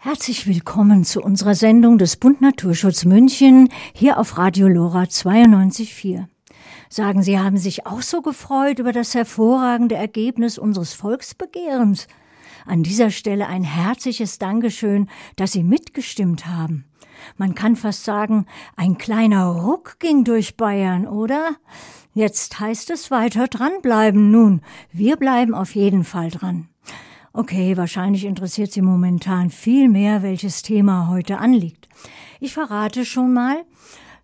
Herzlich willkommen zu unserer Sendung des Bund Naturschutz München hier auf Radio Lora 92.4. Sagen Sie, haben sich auch so gefreut über das hervorragende Ergebnis unseres Volksbegehrens? An dieser Stelle ein herzliches Dankeschön, dass Sie mitgestimmt haben. Man kann fast sagen, ein kleiner Ruck ging durch Bayern, oder? Jetzt heißt es weiter dranbleiben. Nun, wir bleiben auf jeden Fall dran. Okay, wahrscheinlich interessiert Sie momentan viel mehr, welches Thema heute anliegt. Ich verrate schon mal,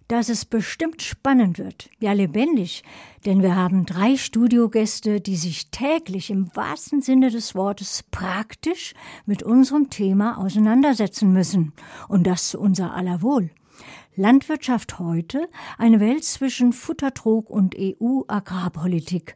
dass es bestimmt spannend wird, ja lebendig, denn wir haben drei Studiogäste, die sich täglich im wahrsten Sinne des Wortes praktisch mit unserem Thema auseinandersetzen müssen, und das zu unser aller Wohl. Landwirtschaft heute, eine Welt zwischen Futtertrog und EU-Agrarpolitik.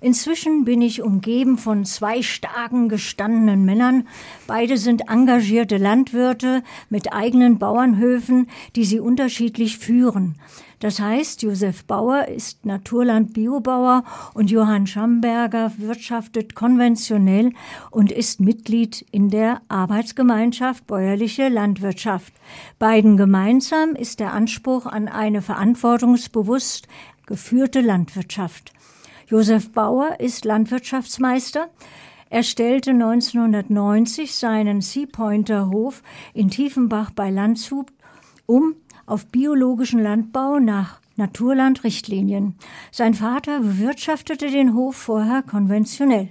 Inzwischen bin ich umgeben von zwei starken, gestandenen Männern. Beide sind engagierte Landwirte mit eigenen Bauernhöfen, die sie unterschiedlich führen. Das heißt, Josef Bauer ist Naturland-Biobauer und Johann Schamberger wirtschaftet konventionell und ist Mitglied in der Arbeitsgemeinschaft Bäuerliche Landwirtschaft. Beiden gemeinsam ist der Anspruch an eine verantwortungsbewusst geführte Landwirtschaft. Josef Bauer ist Landwirtschaftsmeister. Er stellte 1990 seinen Seapointer Hof in Tiefenbach bei Landshut um auf biologischen Landbau nach Naturlandrichtlinien. Sein Vater bewirtschaftete den Hof vorher konventionell.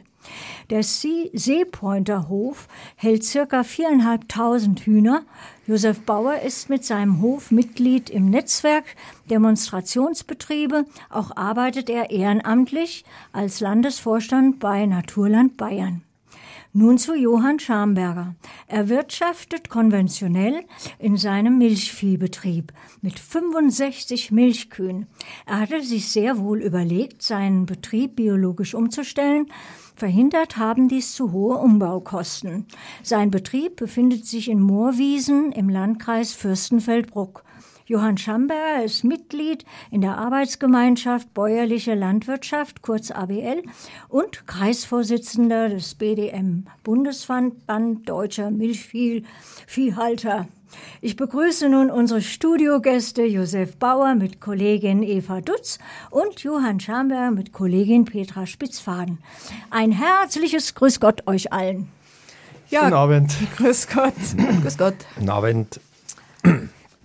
Der Seepointer Hof hält circa viereinhalbtausend Hühner. Josef Bauer ist mit seinem Hof Mitglied im Netzwerk Demonstrationsbetriebe. Auch arbeitet er ehrenamtlich als Landesvorstand bei Naturland Bayern. Nun zu Johann Schamberger. Er wirtschaftet konventionell in seinem Milchviehbetrieb mit 65 Milchkühen. Er hatte sich sehr wohl überlegt, seinen Betrieb biologisch umzustellen. Verhindert haben dies zu hohe Umbaukosten. Sein Betrieb befindet sich in Moorwiesen im Landkreis Fürstenfeldbruck. Johann Schamberger ist Mitglied in der Arbeitsgemeinschaft Bäuerliche Landwirtschaft, kurz ABL, und Kreisvorsitzender des BDM, Bundesverband Deutscher Milchviehhalter. Ich begrüße nun unsere Studiogäste Josef Bauer mit Kollegin Eva Dutz und Johann Schamberger mit Kollegin Petra Spitzfaden. Ein herzliches Grüß Gott euch allen. Ja, Guten Abend. Grüß Gott. Grüß Gott. Guten Abend.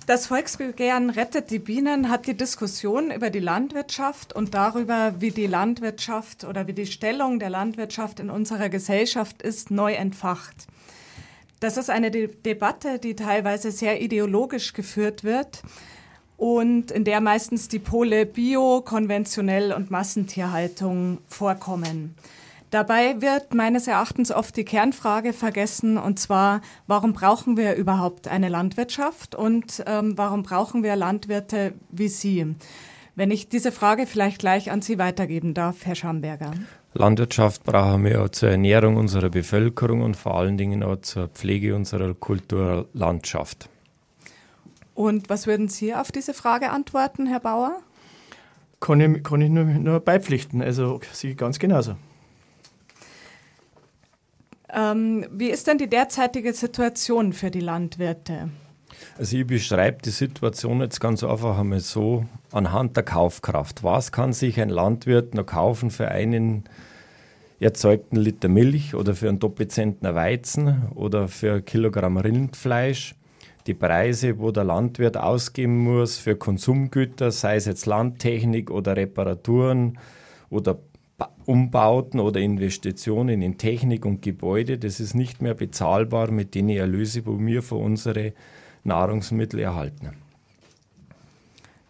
Das Volksbegehren Rettet die Bienen hat die Diskussion über die Landwirtschaft und darüber, wie die Landwirtschaft oder wie die Stellung der Landwirtschaft in unserer Gesellschaft ist, neu entfacht. Das ist eine De Debatte, die teilweise sehr ideologisch geführt wird und in der meistens die Pole Bio, konventionell und Massentierhaltung vorkommen. Dabei wird meines Erachtens oft die Kernfrage vergessen, und zwar, warum brauchen wir überhaupt eine Landwirtschaft und ähm, warum brauchen wir Landwirte wie Sie? Wenn ich diese Frage vielleicht gleich an Sie weitergeben darf, Herr Schamberger. Landwirtschaft brauchen wir auch zur Ernährung unserer Bevölkerung und vor allen Dingen auch zur Pflege unserer Kulturlandschaft. Und was würden Sie auf diese Frage antworten, Herr Bauer? Kann ich, kann ich nur, nur beipflichten, also Sie ganz genauso. Ähm, wie ist denn die derzeitige Situation für die Landwirte? Also ich beschreibe die Situation jetzt ganz einfach einmal so anhand der Kaufkraft. Was kann sich ein Landwirt noch kaufen für einen erzeugten Liter Milch oder für einen Doppelzentner Weizen oder für ein Kilogramm Rindfleisch? Die Preise, wo der Landwirt ausgeben muss für Konsumgüter, sei es jetzt Landtechnik oder Reparaturen oder Umbauten oder Investitionen in Technik und Gebäude, das ist nicht mehr bezahlbar mit den Erlöse, wo wir für unsere Nahrungsmittel erhalten.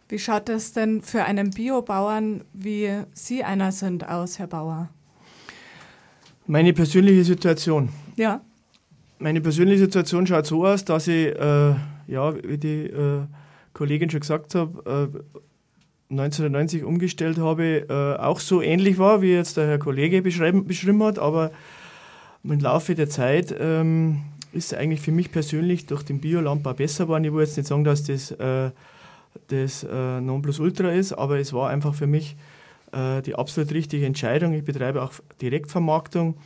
Wie schaut es denn für einen Biobauern, wie Sie einer sind, aus, Herr Bauer? Meine persönliche Situation. Ja. Meine persönliche Situation schaut so aus, dass ich, äh, ja, wie die äh, Kollegin schon gesagt hat, äh, 1990 umgestellt habe, äh, auch so ähnlich war, wie jetzt der Herr Kollege beschrieben hat, aber im Laufe der Zeit ähm, ist es eigentlich für mich persönlich durch den Biolandbau besser geworden. Ich will jetzt nicht sagen, dass das äh, das äh, Nonplusultra ist, aber es war einfach für mich äh, die absolut richtige Entscheidung. Ich betreibe auch Direktvermarktung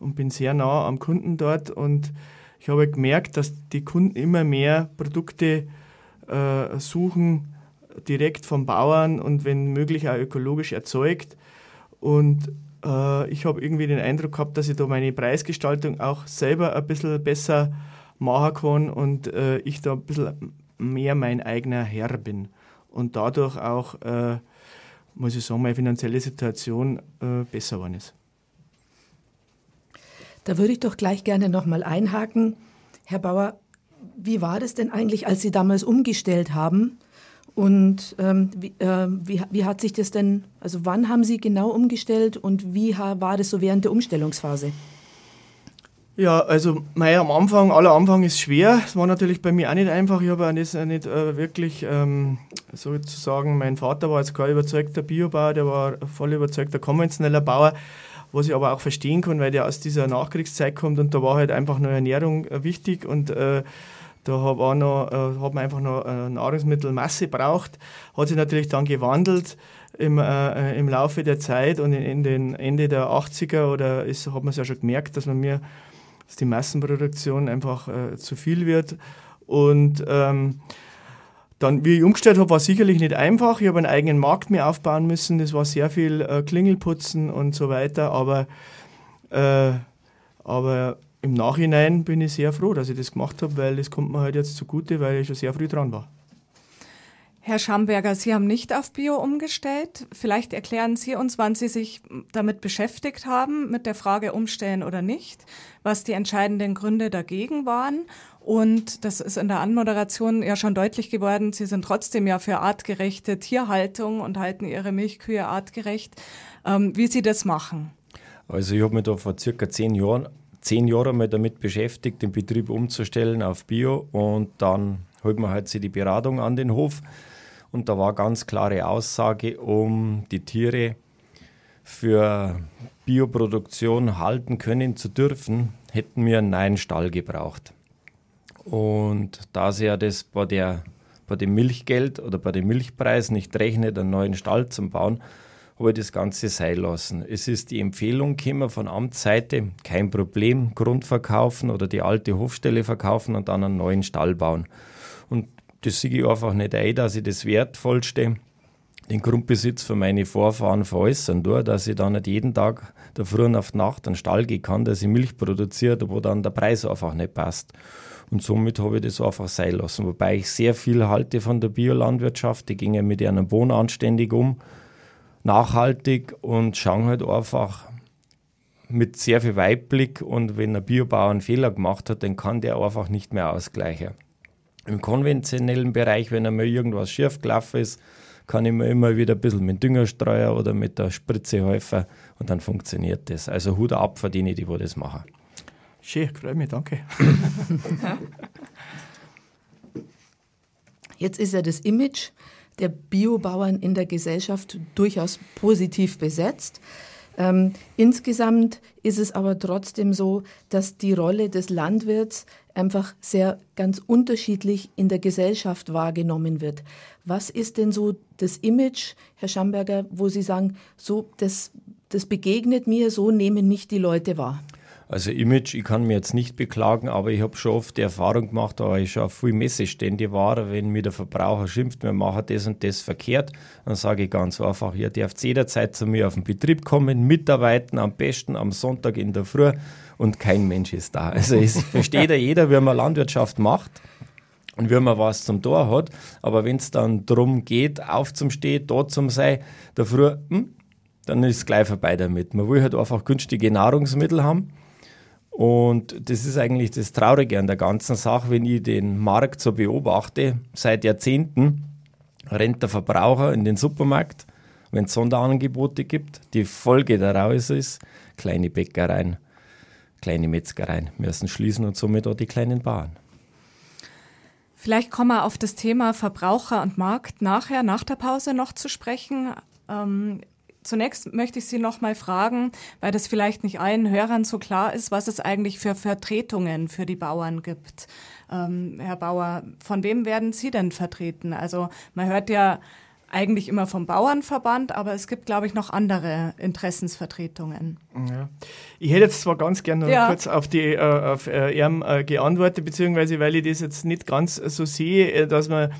und bin sehr nah am Kunden dort und ich habe gemerkt, dass die Kunden immer mehr Produkte äh, suchen, direkt vom Bauern und wenn möglich auch ökologisch erzeugt. Und äh, ich habe irgendwie den Eindruck gehabt, dass ich da meine Preisgestaltung auch selber ein bisschen besser machen kann und äh, ich da ein bisschen mehr mein eigener Herr bin. Und dadurch auch, äh, muss ich sagen, meine finanzielle Situation äh, besser geworden ist. Da würde ich doch gleich gerne nochmal einhaken. Herr Bauer, wie war das denn eigentlich, als Sie damals umgestellt haben? Und ähm, wie, äh, wie, wie, hat sich das denn, also wann haben Sie genau umgestellt und wie war das so während der Umstellungsphase? Ja, also mei, am Anfang, aller Anfang ist schwer. Es war natürlich bei mir auch nicht einfach. Ich habe auch nicht, nicht äh, wirklich, ähm, sozusagen, mein Vater war jetzt kein überzeugter Biobauer, der war voll überzeugter konventioneller Bauer, was ich aber auch verstehen kann, weil der aus dieser Nachkriegszeit kommt und da war halt einfach nur Ernährung äh, wichtig und äh, da war noch, äh, hat man einfach noch äh, Nahrungsmittelmasse braucht. Hat sich natürlich dann gewandelt im, äh, im Laufe der Zeit und in, in, den Ende der 80er oder ist, hat man es ja schon gemerkt, dass man mir dass die Massenproduktion einfach äh, zu viel wird. Und ähm, dann, wie ich umgestellt habe, war sicherlich nicht einfach. Ich habe einen eigenen Markt mir aufbauen müssen. Das war sehr viel äh, Klingelputzen und so weiter. Aber, äh, aber im Nachhinein bin ich sehr froh, dass ich das gemacht habe, weil das kommt mir halt jetzt zugute, weil ich schon sehr früh dran war. Herr Schamberger, Sie haben nicht auf Bio umgestellt. Vielleicht erklären Sie uns, wann Sie sich damit beschäftigt haben, mit der Frage umstellen oder nicht, was die entscheidenden Gründe dagegen waren. Und das ist in der Anmoderation ja schon deutlich geworden. Sie sind trotzdem ja für artgerechte Tierhaltung und halten Ihre Milchkühe artgerecht. Ähm, wie Sie das machen? Also ich habe mich da vor circa zehn Jahren, zehn Jahren mal damit beschäftigt, den Betrieb umzustellen auf Bio und dann holt man halt sich die Beratung an den Hof und da war ganz klare Aussage, um die Tiere für Bioproduktion halten können zu dürfen, hätten wir einen neuen Stall gebraucht. Und da sie ja das bei, der, bei dem Milchgeld oder bei dem Milchpreis nicht rechnet, einen neuen Stall zu bauen, ich das Ganze sein lassen. Es ist die Empfehlung gekommen von Amtsseite, kein Problem, Grund verkaufen oder die alte Hofstelle verkaufen und dann einen neuen Stall bauen. Und das sehe ich einfach nicht ein, dass ich das Wertvollste, den Grundbesitz für meine Vorfahren veräußern tue, dass ich dann nicht jeden Tag der Früh auf die Nacht den Stall gehen kann, dass ich Milch produziert, wo dann der Preis einfach nicht passt. Und somit habe ich das einfach sein lassen. Wobei ich sehr viel halte von der Biolandwirtschaft. Die gingen mit ihren Bohnen anständig um, nachhaltig und schauen halt einfach mit sehr viel Weitblick. Und wenn ein Biobauer einen Fehler gemacht hat, dann kann der einfach nicht mehr ausgleichen. Im konventionellen Bereich, wenn einmal irgendwas schief gelaufen ist, kann ich mir immer wieder ein bisschen mit Düngerstreuer oder mit der Spritze helfen und dann funktioniert das. Also Hut ab für die, die das machen. Schön, freue mich, danke. Jetzt ist ja das Image der Biobauern in der Gesellschaft durchaus positiv besetzt. Ähm, insgesamt ist es aber trotzdem so, dass die Rolle des Landwirts einfach sehr ganz unterschiedlich in der Gesellschaft wahrgenommen wird. Was ist denn so das Image, Herr Schamberger, wo Sie sagen, so das, das begegnet mir, so nehmen mich die Leute wahr? Also Image, ich kann mir jetzt nicht beklagen, aber ich habe schon oft die Erfahrung gemacht, da ich schon auf viel Messestände war, wenn mir der Verbraucher schimpft, wir machen das und das verkehrt, dann sage ich ganz einfach, ihr dürft jederzeit zu mir auf den Betrieb kommen, mitarbeiten, am besten am Sonntag in der Früh und kein Mensch ist da. Also es versteht ja jeder, wie man Landwirtschaft macht und wie man was zum Tor hat, aber wenn es dann darum geht, auf zum Stehen, dort zum sein, der Früh, hm, dann ist es gleich vorbei damit. Man will halt einfach günstige Nahrungsmittel haben und das ist eigentlich das Traurige an der ganzen Sache, wenn ich den Markt so beobachte. Seit Jahrzehnten rennt der Verbraucher in den Supermarkt, wenn es Sonderangebote gibt. Die Folge daraus ist, kleine Bäckereien, kleine Metzgereien müssen schließen und somit auch die kleinen Bauern. Vielleicht kommen wir auf das Thema Verbraucher und Markt nachher, nach der Pause noch zu sprechen. Ähm, Zunächst möchte ich Sie noch mal fragen, weil das vielleicht nicht allen Hörern so klar ist, was es eigentlich für Vertretungen für die Bauern gibt. Ähm, Herr Bauer, von wem werden Sie denn vertreten? Also man hört ja eigentlich immer vom Bauernverband, aber es gibt, glaube ich, noch andere Interessensvertretungen. Ja. Ich hätte jetzt zwar ganz gerne ja. kurz auf die äh, auf äh, Erm, äh, geantwortet, beziehungsweise weil ich das jetzt nicht ganz so sehe, äh, dass man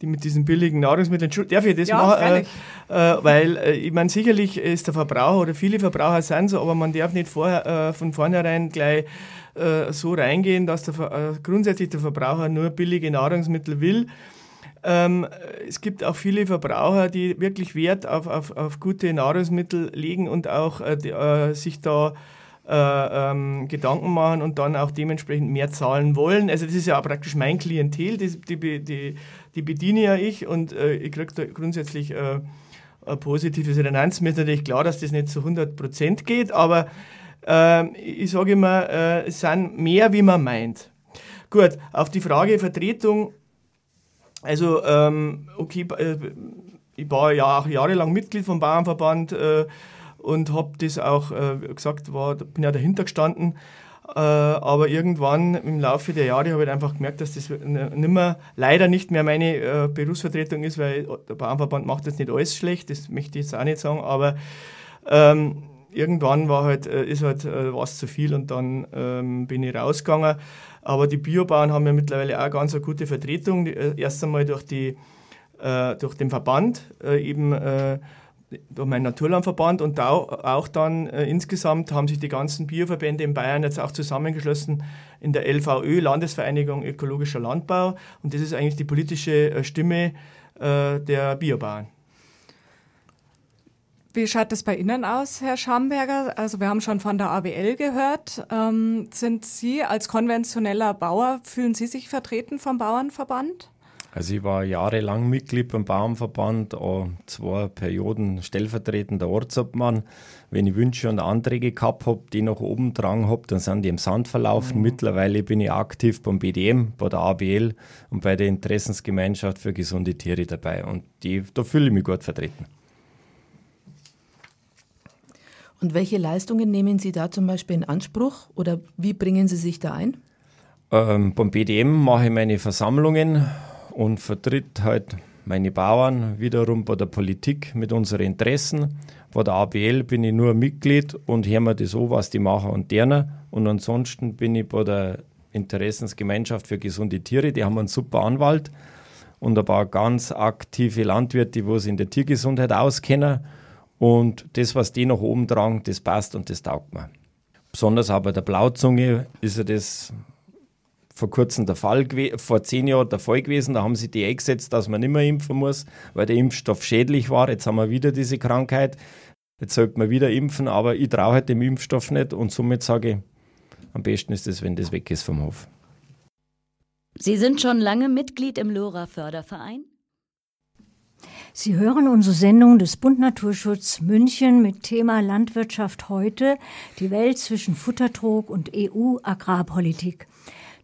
die mit diesen billigen Nahrungsmitteln, darf ich das ja, machen? Äh, äh, weil äh, ich meine, sicherlich ist der Verbraucher oder viele Verbraucher sind so, aber man darf nicht vorher, äh, von vornherein gleich äh, so reingehen, dass der, grundsätzlich der Verbraucher nur billige Nahrungsmittel will. Ähm, es gibt auch viele Verbraucher, die wirklich Wert auf, auf, auf gute Nahrungsmittel legen und auch die, sich da äh, ähm, Gedanken machen und dann auch dementsprechend mehr zahlen wollen. Also das ist ja auch praktisch mein Klientel, die, die, die, die bediene ja ich und äh, ich kriege da grundsätzlich äh, ein positives Resonanz. Mir ist natürlich klar, dass das nicht zu 100% geht, aber ähm, ich sage immer, äh, es sind mehr, wie man meint. Gut, auf die Frage Vertretung, also ähm, okay, äh, ich war ja auch jahrelang Mitglied vom Bauernverband, äh, und habe das auch äh, gesagt, war, bin ja dahinter gestanden. Äh, aber irgendwann im Laufe der Jahre habe ich einfach gemerkt, dass das nimmer, leider nicht mehr meine äh, Berufsvertretung ist, weil der Bauernverband macht jetzt nicht alles schlecht, das möchte ich jetzt auch nicht sagen, aber ähm, irgendwann war halt, äh, ist halt äh, was zu viel und dann ähm, bin ich rausgegangen. Aber die Biobauern haben ja mittlerweile auch ganz eine gute Vertretung. Die, äh, erst einmal durch, die, äh, durch den Verband, eben durch meinen Naturlandverband und auch dann äh, insgesamt haben sich die ganzen Bioverbände in Bayern jetzt auch zusammengeschlossen in der LVÖ, Landesvereinigung Ökologischer Landbau. Und das ist eigentlich die politische äh, Stimme äh, der Biobauern. Wie schaut es bei Ihnen aus, Herr Schamberger? Also wir haben schon von der ABL gehört. Ähm, sind Sie als konventioneller Bauer, fühlen Sie sich vertreten vom Bauernverband? Also ich war jahrelang Mitglied beim Bauernverband, auch zwei Perioden stellvertretender Ortsobmann. Wenn ich Wünsche und Anträge gehabt habe, die nach oben dran habe, dann sind die im Sand verlaufen. Mhm. Mittlerweile bin ich aktiv beim BDM, bei der ABL und bei der Interessensgemeinschaft für gesunde Tiere dabei. Und die, da fühle ich mich gut vertreten. Und welche Leistungen nehmen Sie da zum Beispiel in Anspruch oder wie bringen Sie sich da ein? Ähm, beim BDM mache ich meine Versammlungen, und vertritt halt meine Bauern wiederum bei der Politik mit unseren Interessen. Bei der ABL bin ich nur Mitglied und höre mir das an, was die machen und deren. Und ansonsten bin ich bei der Interessensgemeinschaft für gesunde Tiere. Die haben einen super Anwalt und ein paar ganz aktive Landwirte, die sich in der Tiergesundheit auskennen. Und das, was die nach oben tragen, das passt und das taugt mir. Besonders aber der Blauzunge ist ja das vor kurzem der Fall vor zehn Jahren der Fall gewesen. Da haben sie die eingesetzt, dass man nicht mehr impfen muss, weil der Impfstoff schädlich war. Jetzt haben wir wieder diese Krankheit. Jetzt sollte man wieder impfen, aber ich traue halt dem Impfstoff nicht und somit sage ich, am besten ist es, wenn das weg ist vom Hof. Sie sind schon lange Mitglied im LoRa Förderverein? Sie hören unsere Sendung des Bund Naturschutz München mit Thema Landwirtschaft heute, die Welt zwischen Futtertrog und EU-Agrarpolitik.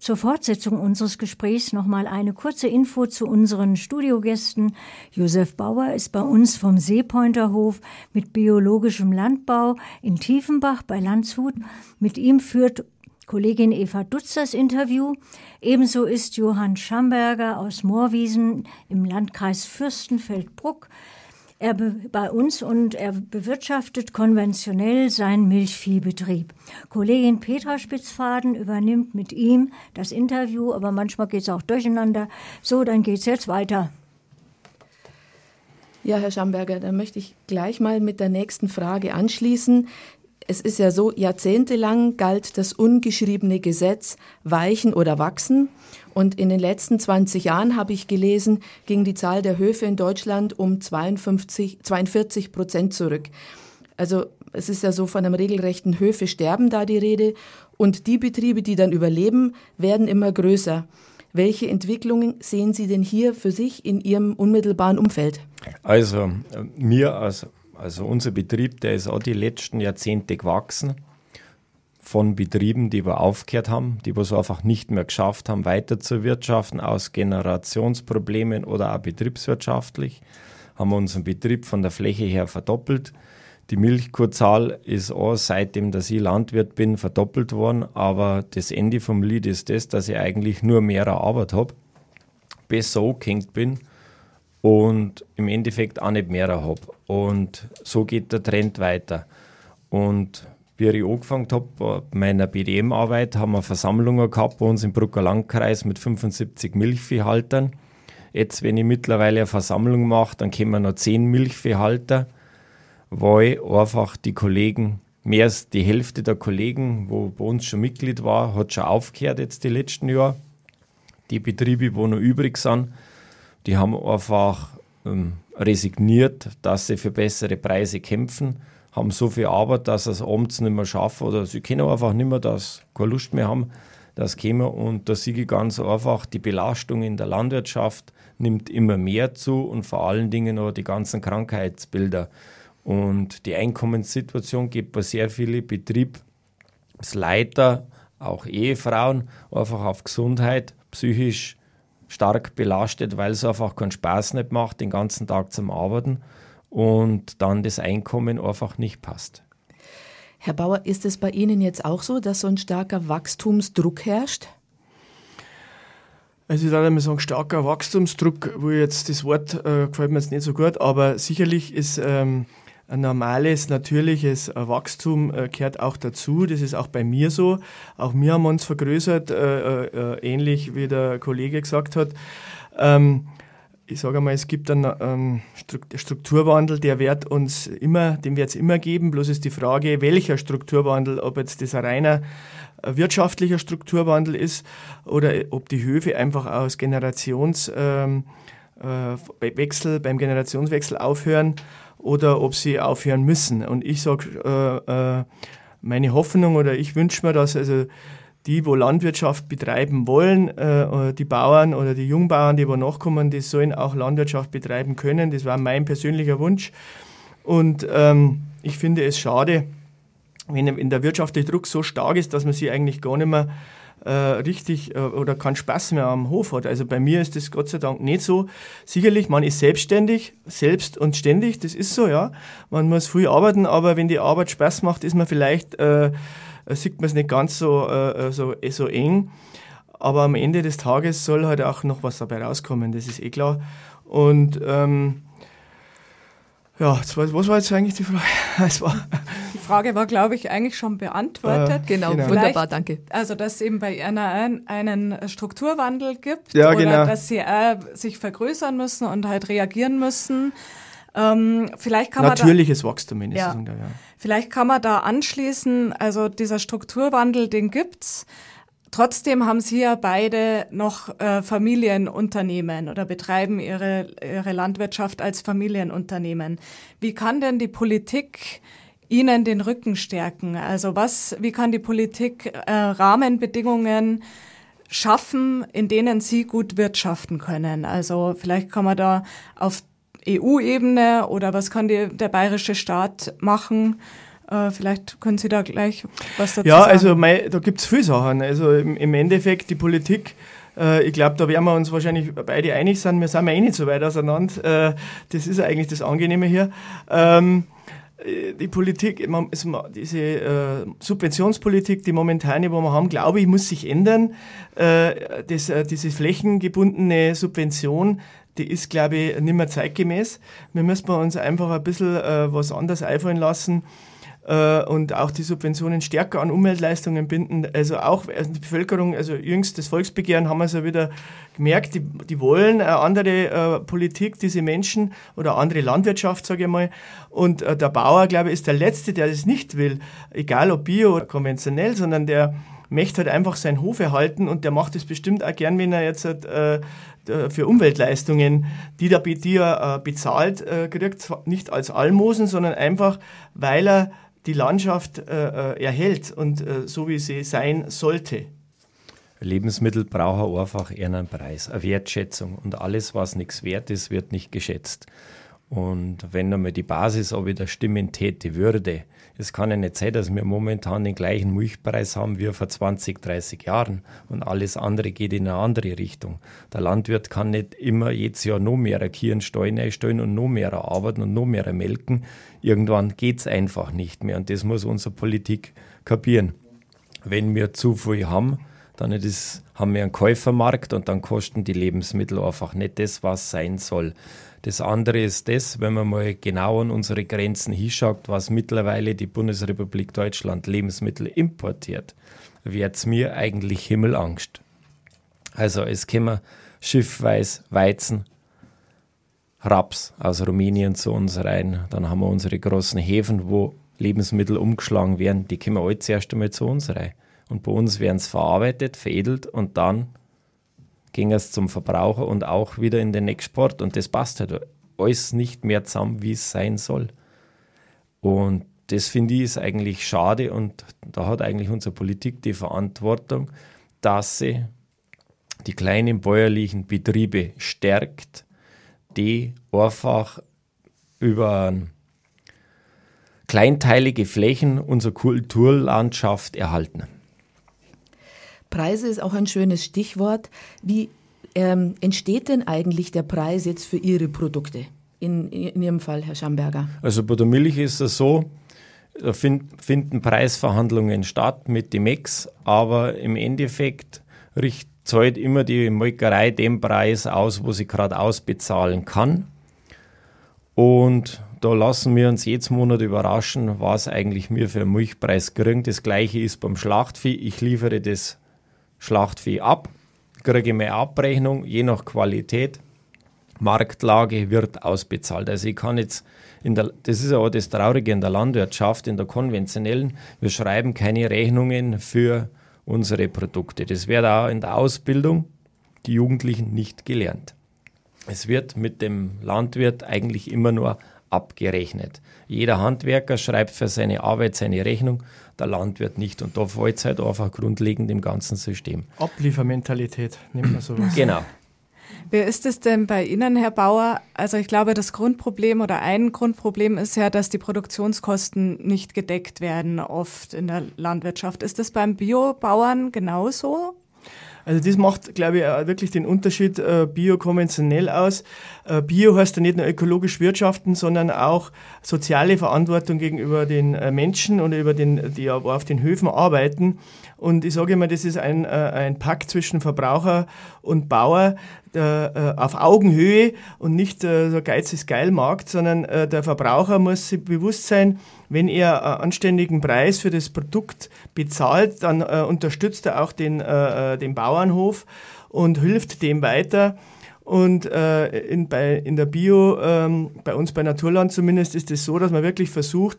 Zur Fortsetzung unseres Gesprächs nochmal eine kurze Info zu unseren Studiogästen. Josef Bauer ist bei uns vom Seepointerhof mit biologischem Landbau in Tiefenbach bei Landshut. Mit ihm führt Kollegin Eva Dutz das Interview. Ebenso ist Johann Schamberger aus Moorwiesen im Landkreis Fürstenfeldbruck er bei uns und er bewirtschaftet konventionell seinen Milchviehbetrieb. Kollegin Petra Spitzfaden übernimmt mit ihm das Interview, aber manchmal geht es auch durcheinander. So, dann geht es jetzt weiter. Ja, Herr Schamberger, dann möchte ich gleich mal mit der nächsten Frage anschließen. Es ist ja so, jahrzehntelang galt das ungeschriebene Gesetz weichen oder wachsen. Und in den letzten 20 Jahren, habe ich gelesen, ging die Zahl der Höfe in Deutschland um 52, 42 Prozent zurück. Also es ist ja so von einem regelrechten Höfesterben da die Rede. Und die Betriebe, die dann überleben, werden immer größer. Welche Entwicklungen sehen Sie denn hier für sich in Ihrem unmittelbaren Umfeld? Also, mir, also, also unser Betrieb, der ist auch die letzten Jahrzehnte gewachsen von Betrieben, die wir aufgehört haben, die wir es einfach nicht mehr geschafft haben, weiter zu wirtschaften aus Generationsproblemen oder auch betriebswirtschaftlich, haben wir unseren Betrieb von der Fläche her verdoppelt. Die Milchkuhzahl ist auch seitdem, dass ich Landwirt bin, verdoppelt worden, aber das Ende vom Lied ist das, dass ich eigentlich nur mehr Arbeit habe, besser angehängt bin und im Endeffekt auch nicht mehr habe. Und so geht der Trend weiter. Und wie ich angefangen habe, bei meiner BDM-Arbeit, haben wir Versammlungen gehabt bei uns im Brucker Landkreis mit 75 Milchviehhaltern. Jetzt, wenn ich mittlerweile eine Versammlung mache, dann kommen noch 10 Milchviehhalter, weil einfach die Kollegen, mehr als die Hälfte der Kollegen, wo bei uns schon Mitglied war, hat schon aufgehört jetzt die letzten Jahre. Die Betriebe, die noch übrig sind, die haben einfach ähm, resigniert, dass sie für bessere Preise kämpfen haben so viel Arbeit, dass sie es abends nicht mehr schaffen oder sie können einfach nicht mehr, dass keine Lust mehr haben, das käme. Und da sehe ich ganz einfach, die Belastung in der Landwirtschaft nimmt immer mehr zu und vor allen Dingen auch die ganzen Krankheitsbilder. Und die Einkommenssituation geht bei sehr vielen Betriebsleiter, auch Ehefrauen, einfach auf Gesundheit, psychisch stark belastet, weil es einfach keinen Spaß nicht macht, den ganzen Tag zum Arbeiten und dann das Einkommen einfach nicht passt. Herr Bauer, ist es bei Ihnen jetzt auch so, dass so ein starker Wachstumsdruck herrscht? Also ich würde mal sagen, starker Wachstumsdruck, wo jetzt das Wort äh, gefällt mir jetzt nicht so gut, aber sicherlich ist ähm, ein normales, natürliches Wachstum äh, gehört auch dazu. Das ist auch bei mir so. Auch wir haben uns vergrößert, äh, äh, ähnlich wie der Kollege gesagt hat. Ähm, ich sage mal, es gibt einen ähm, Strukturwandel, der wird uns immer, den wird es immer geben. Bloß ist die Frage, welcher Strukturwandel, ob jetzt das ein reiner wirtschaftlicher Strukturwandel ist oder ob die Höfe einfach aus Generationswechsel, ähm, äh, beim Generationswechsel aufhören oder ob sie aufhören müssen. Und ich sage, äh, äh, meine Hoffnung oder ich wünsche mir, dass also die, wo Landwirtschaft betreiben wollen, äh, die Bauern oder die Jungbauern, die wo nachkommen, die sollen auch Landwirtschaft betreiben können. Das war mein persönlicher Wunsch. Und ähm, ich finde es schade, wenn, wenn der wirtschaftliche Druck so stark ist, dass man sich eigentlich gar nicht mehr äh, richtig äh, oder keinen Spaß mehr am Hof hat. Also bei mir ist das Gott sei Dank nicht so. Sicherlich, man ist selbstständig, selbst und ständig, das ist so, ja. Man muss früh arbeiten, aber wenn die Arbeit Spaß macht, ist man vielleicht äh, sieht man es nicht ganz so, äh, äh, so, äh, so eng. Aber am Ende des Tages soll halt auch noch was dabei rauskommen, das ist eh klar. Und ähm, ja, was war jetzt eigentlich die Frage? War die Frage war, glaube ich, eigentlich schon beantwortet. Äh, genau, genau, wunderbar, danke. Also, dass es eben bei einer einen Strukturwandel gibt ja, oder genau. dass sie äh, sich vergrößern müssen und halt reagieren müssen. Ähm, vielleicht kann Natürliches man da, Wachstum mindestens. Ja. ja. Vielleicht kann man da anschließen, also dieser Strukturwandel, den gibt's. Trotzdem haben Sie ja beide noch äh, Familienunternehmen oder betreiben ihre, ihre Landwirtschaft als Familienunternehmen. Wie kann denn die Politik Ihnen den Rücken stärken? Also was, wie kann die Politik äh, Rahmenbedingungen schaffen, in denen Sie gut wirtschaften können? Also vielleicht kann man da auf EU-Ebene oder was kann die, der bayerische Staat machen? Äh, vielleicht können Sie da gleich was dazu ja, sagen. Ja, also mein, da gibt es viele Sachen. Also im, im Endeffekt die Politik, äh, ich glaube, da werden wir uns wahrscheinlich beide einig sein. Wir sind ja eh nicht so weit auseinander. Äh, das ist eigentlich das Angenehme hier. Äh, die Politik, diese äh, Subventionspolitik, die momentane, wo wir haben, glaube ich, muss sich ändern. Äh, das, diese flächengebundene Subvention, die ist, glaube ich, nicht mehr zeitgemäß. Wir müssen uns einfach ein bisschen was anderes einfallen lassen und auch die Subventionen stärker an Umweltleistungen binden. Also auch also die Bevölkerung, also jüngst das Volksbegehren haben wir es ja wieder gemerkt, die, die wollen eine andere äh, Politik, diese Menschen oder andere Landwirtschaft, sage ich mal. Und äh, der Bauer, glaube ich, ist der Letzte, der das nicht will, egal ob bio oder konventionell, sondern der möchte halt einfach seinen Hof erhalten und der macht es bestimmt auch gern, wenn er jetzt äh, für Umweltleistungen, die, der, die er äh, bezahlt äh, kriegt, nicht als Almosen, sondern einfach, weil er die Landschaft äh, äh erhält und äh, so wie sie sein sollte. Lebensmittel brauchen einfach einen Preis, eine Wertschätzung und alles, was nichts wert ist, wird nicht geschätzt. Und wenn einmal die Basis aber wieder stimmen täte, würde, es kann ja nicht sein, dass wir momentan den gleichen Milchpreis haben wie vor 20, 30 Jahren und alles andere geht in eine andere Richtung. Der Landwirt kann nicht immer jedes Jahr noch mehr Kieren Steuern einstellen und noch mehr arbeiten und noch mehr melken. Irgendwann geht es einfach nicht mehr und das muss unsere Politik kapieren. Wenn wir zu viel haben, dann ist, haben wir einen Käufermarkt und dann kosten die Lebensmittel einfach nicht das, was sein soll. Das andere ist das, wenn man mal genau an unsere Grenzen hinschaut, was mittlerweile die Bundesrepublik Deutschland Lebensmittel importiert, wird es mir eigentlich Himmelangst. Also es kommen schiffweise Weizen, Raps aus Rumänien zu uns rein. Dann haben wir unsere großen Häfen, wo Lebensmittel umgeschlagen werden. Die kommen alle zuerst einmal zu uns rein. Und bei uns werden es verarbeitet, veredelt und dann ging es zum Verbraucher und auch wieder in den Export. Und das passt halt alles nicht mehr zusammen, wie es sein soll. Und das finde ich ist eigentlich schade und da hat eigentlich unsere Politik die Verantwortung, dass sie die kleinen bäuerlichen Betriebe stärkt, die einfach über kleinteilige Flächen unsere Kulturlandschaft erhalten. Preise ist auch ein schönes Stichwort. Wie ähm, entsteht denn eigentlich der Preis jetzt für Ihre Produkte? In, in Ihrem Fall, Herr Schamberger. Also bei der Milch ist es so, da find, finden Preisverhandlungen statt mit dem Ex, aber im Endeffekt richt, zahlt immer die Molkerei den Preis aus, wo sie gerade ausbezahlen kann. Und da lassen wir uns jetzt Monat überraschen, was eigentlich mir für einen Milchpreis kriegen. Das gleiche ist beim Schlachtvieh. Ich liefere das Schlachtvieh ab, kriege meine Abrechnung, je nach Qualität, Marktlage wird ausbezahlt. Also ich kann jetzt, der, das ist auch das Traurige in der Landwirtschaft, in der konventionellen, wir schreiben keine Rechnungen für unsere Produkte. Das wird auch in der Ausbildung die Jugendlichen nicht gelernt. Es wird mit dem Landwirt eigentlich immer nur abgerechnet. Jeder Handwerker schreibt für seine Arbeit seine Rechnung der Landwirt nicht. Und da fällt es halt einfach grundlegend im ganzen System. Abliefermentalität nennt man sowas. Genau. Wie ist es denn bei Ihnen, Herr Bauer? Also ich glaube, das Grundproblem oder ein Grundproblem ist ja, dass die Produktionskosten nicht gedeckt werden, oft in der Landwirtschaft. Ist das beim Biobauern genauso? Also das macht, glaube ich, wirklich den Unterschied äh, Bio konventionell aus. Äh, Bio heißt ja nicht nur ökologisch wirtschaften, sondern auch soziale Verantwortung gegenüber den äh, Menschen und über den, die auf den Höfen arbeiten. Und ich sage immer, das ist ein, äh, ein Pakt zwischen Verbraucher und Bauer äh, auf Augenhöhe und nicht so Geiz ist geil Markt, sondern der Verbraucher muss sich bewusst sein, wenn er einen anständigen Preis für das Produkt bezahlt, dann unterstützt er auch den, den Bauernhof und hilft dem weiter. Und äh, in, bei, in der Bio, ähm, bei uns bei Naturland zumindest, ist es so, dass man wirklich versucht,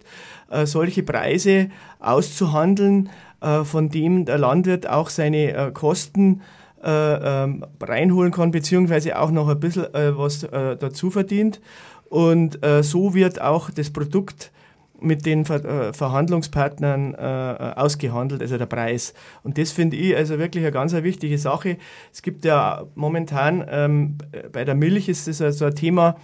äh, solche Preise auszuhandeln, äh, von dem der Landwirt auch seine äh, Kosten äh, ähm, reinholen kann, beziehungsweise auch noch ein bisschen äh, was äh, dazu verdient. Und so wird auch das Produkt mit den Ver Verhandlungspartnern ausgehandelt, also der Preis. Und das finde ich also wirklich eine ganz eine wichtige Sache. Es gibt ja momentan ähm, bei der Milch ist das also ein Thema,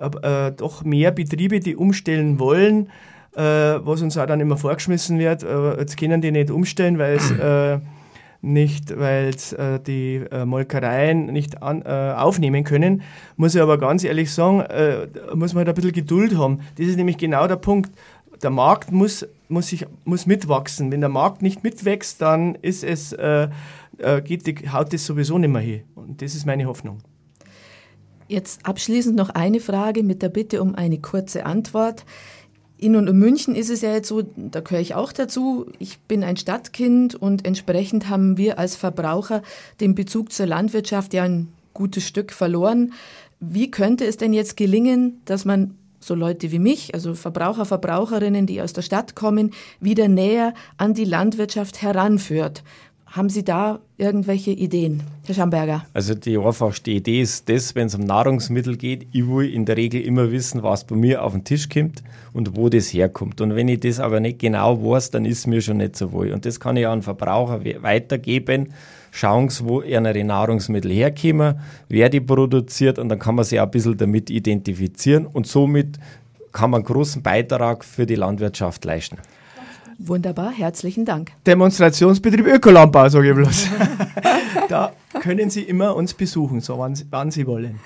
äh, doch mehr Betriebe, die umstellen wollen, äh, was uns auch dann immer vorgeschmissen wird. Äh, jetzt können die nicht umstellen, weil es äh, nicht, weil äh, die äh, Molkereien nicht an, äh, aufnehmen können. Muss ich aber ganz ehrlich sagen, äh, muss man halt ein bisschen Geduld haben. Das ist nämlich genau der Punkt. Der Markt muss, muss, sich, muss mitwachsen. Wenn der Markt nicht mitwächst, dann ist es, äh, äh, geht die, haut das sowieso nicht mehr hin. Und das ist meine Hoffnung. Jetzt abschließend noch eine Frage mit der Bitte um eine kurze Antwort. In und um München ist es ja jetzt so, da gehöre ich auch dazu. Ich bin ein Stadtkind und entsprechend haben wir als Verbraucher den Bezug zur Landwirtschaft ja ein gutes Stück verloren. Wie könnte es denn jetzt gelingen, dass man so Leute wie mich, also Verbraucher, Verbraucherinnen, die aus der Stadt kommen, wieder näher an die Landwirtschaft heranführt? Haben Sie da irgendwelche Ideen, Herr Schamberger? Also die einfachste Idee ist das, wenn es um Nahrungsmittel geht, ich will in der Regel immer wissen, was bei mir auf den Tisch kommt und wo das herkommt. Und wenn ich das aber nicht genau weiß, dann ist mir schon nicht so wohl. Und das kann ich an Verbraucher weitergeben. Schauen Sie, wo ihre Nahrungsmittel herkommen, wer die produziert und dann kann man sich auch ein bisschen damit identifizieren und somit kann man einen großen Beitrag für die Landwirtschaft leisten. Wunderbar, herzlichen Dank. Demonstrationsbetrieb Ökolandbau, sage ich bloß. da können Sie immer uns besuchen, so wann, wann Sie wollen.